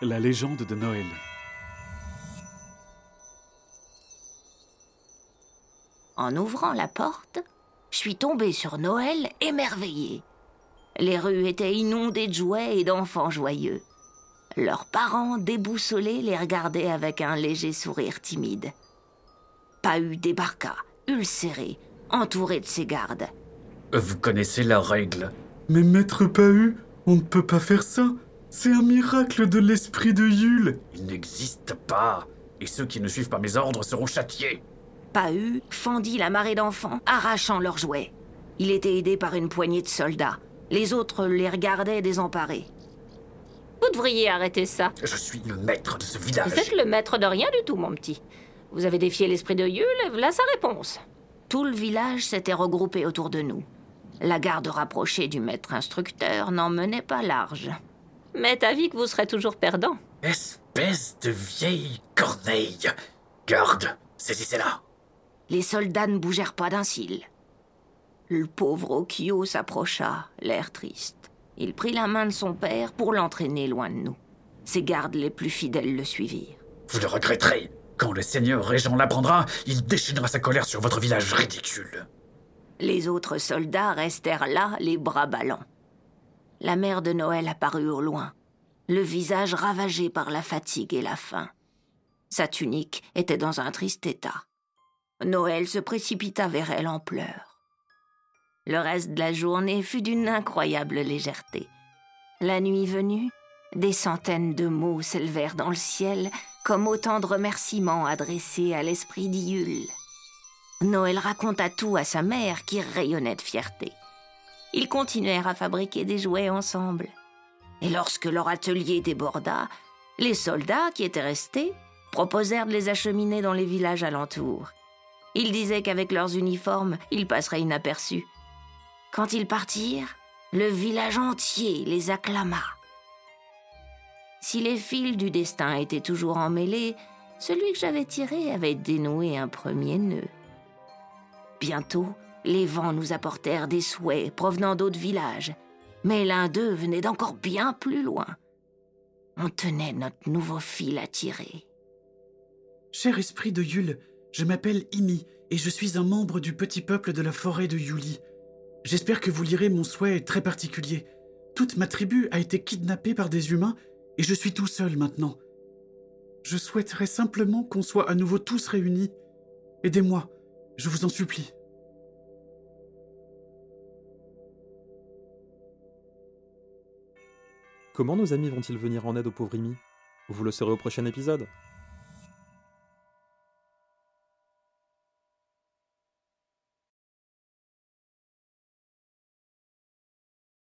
La légende de Noël. En ouvrant la porte, je suis tombée sur Noël émerveillée. Les rues étaient inondées de jouets et d'enfants joyeux. Leurs parents déboussolés les regardaient avec un léger sourire timide. Pahu débarqua, ulcéré, entouré de ses gardes. Vous connaissez la règle. Mais maître Pahu, on ne peut pas faire ça. C'est un miracle de l'esprit de Yule. Il n'existe pas. Et ceux qui ne suivent pas mes ordres seront châtiés. Pahu fendit la marée d'enfants, arrachant leurs jouets. Il était aidé par une poignée de soldats. Les autres les regardaient désemparés. Vous devriez arrêter ça. Je suis le maître de ce village. Vous êtes le maître de rien du tout, mon petit. Vous avez défié l'esprit de Yule, voilà sa réponse. Tout le village s'était regroupé autour de nous. La garde rapprochée du maître instructeur n'en menait pas large. Mais vie que vous serez toujours perdant. Espèce de vieille corneille. Garde, saisissez-la. Les soldats ne bougèrent pas d'un cil. Le pauvre Okio s'approcha, l'air triste. Il prit la main de son père pour l'entraîner loin de nous. Ses gardes les plus fidèles le suivirent. Vous le regretterez. Quand le seigneur régent l'apprendra, il déchaînera sa colère sur votre village ridicule. Les autres soldats restèrent là, les bras ballants. La mère de Noël apparut au loin, le visage ravagé par la fatigue et la faim. Sa tunique était dans un triste état. Noël se précipita vers elle en pleurs. Le reste de la journée fut d'une incroyable légèreté. La nuit venue, des centaines de mots s'élevèrent dans le ciel comme autant de remerciements adressés à l'esprit d'Iule. Noël raconta tout à sa mère qui rayonnait de fierté. Ils continuèrent à fabriquer des jouets ensemble. Et lorsque leur atelier déborda, les soldats qui étaient restés proposèrent de les acheminer dans les villages alentours. Ils disaient qu'avec leurs uniformes, ils passeraient inaperçus. Quand ils partirent, le village entier les acclama. Si les fils du destin étaient toujours emmêlés, celui que j'avais tiré avait dénoué un premier nœud. Bientôt, les vents nous apportèrent des souhaits provenant d'autres villages, mais l'un d'eux venait d'encore bien plus loin. On tenait notre nouveau fil à tirer. Cher esprit de Yule, je m'appelle Imi et je suis un membre du petit peuple de la forêt de Yuli. J'espère que vous lirez mon souhait très particulier. Toute ma tribu a été kidnappée par des humains et je suis tout seul maintenant. Je souhaiterais simplement qu'on soit à nouveau tous réunis. Aidez-moi, je vous en supplie. Comment nos amis vont-ils venir en aide au pauvre Imi? Vous le saurez au prochain épisode.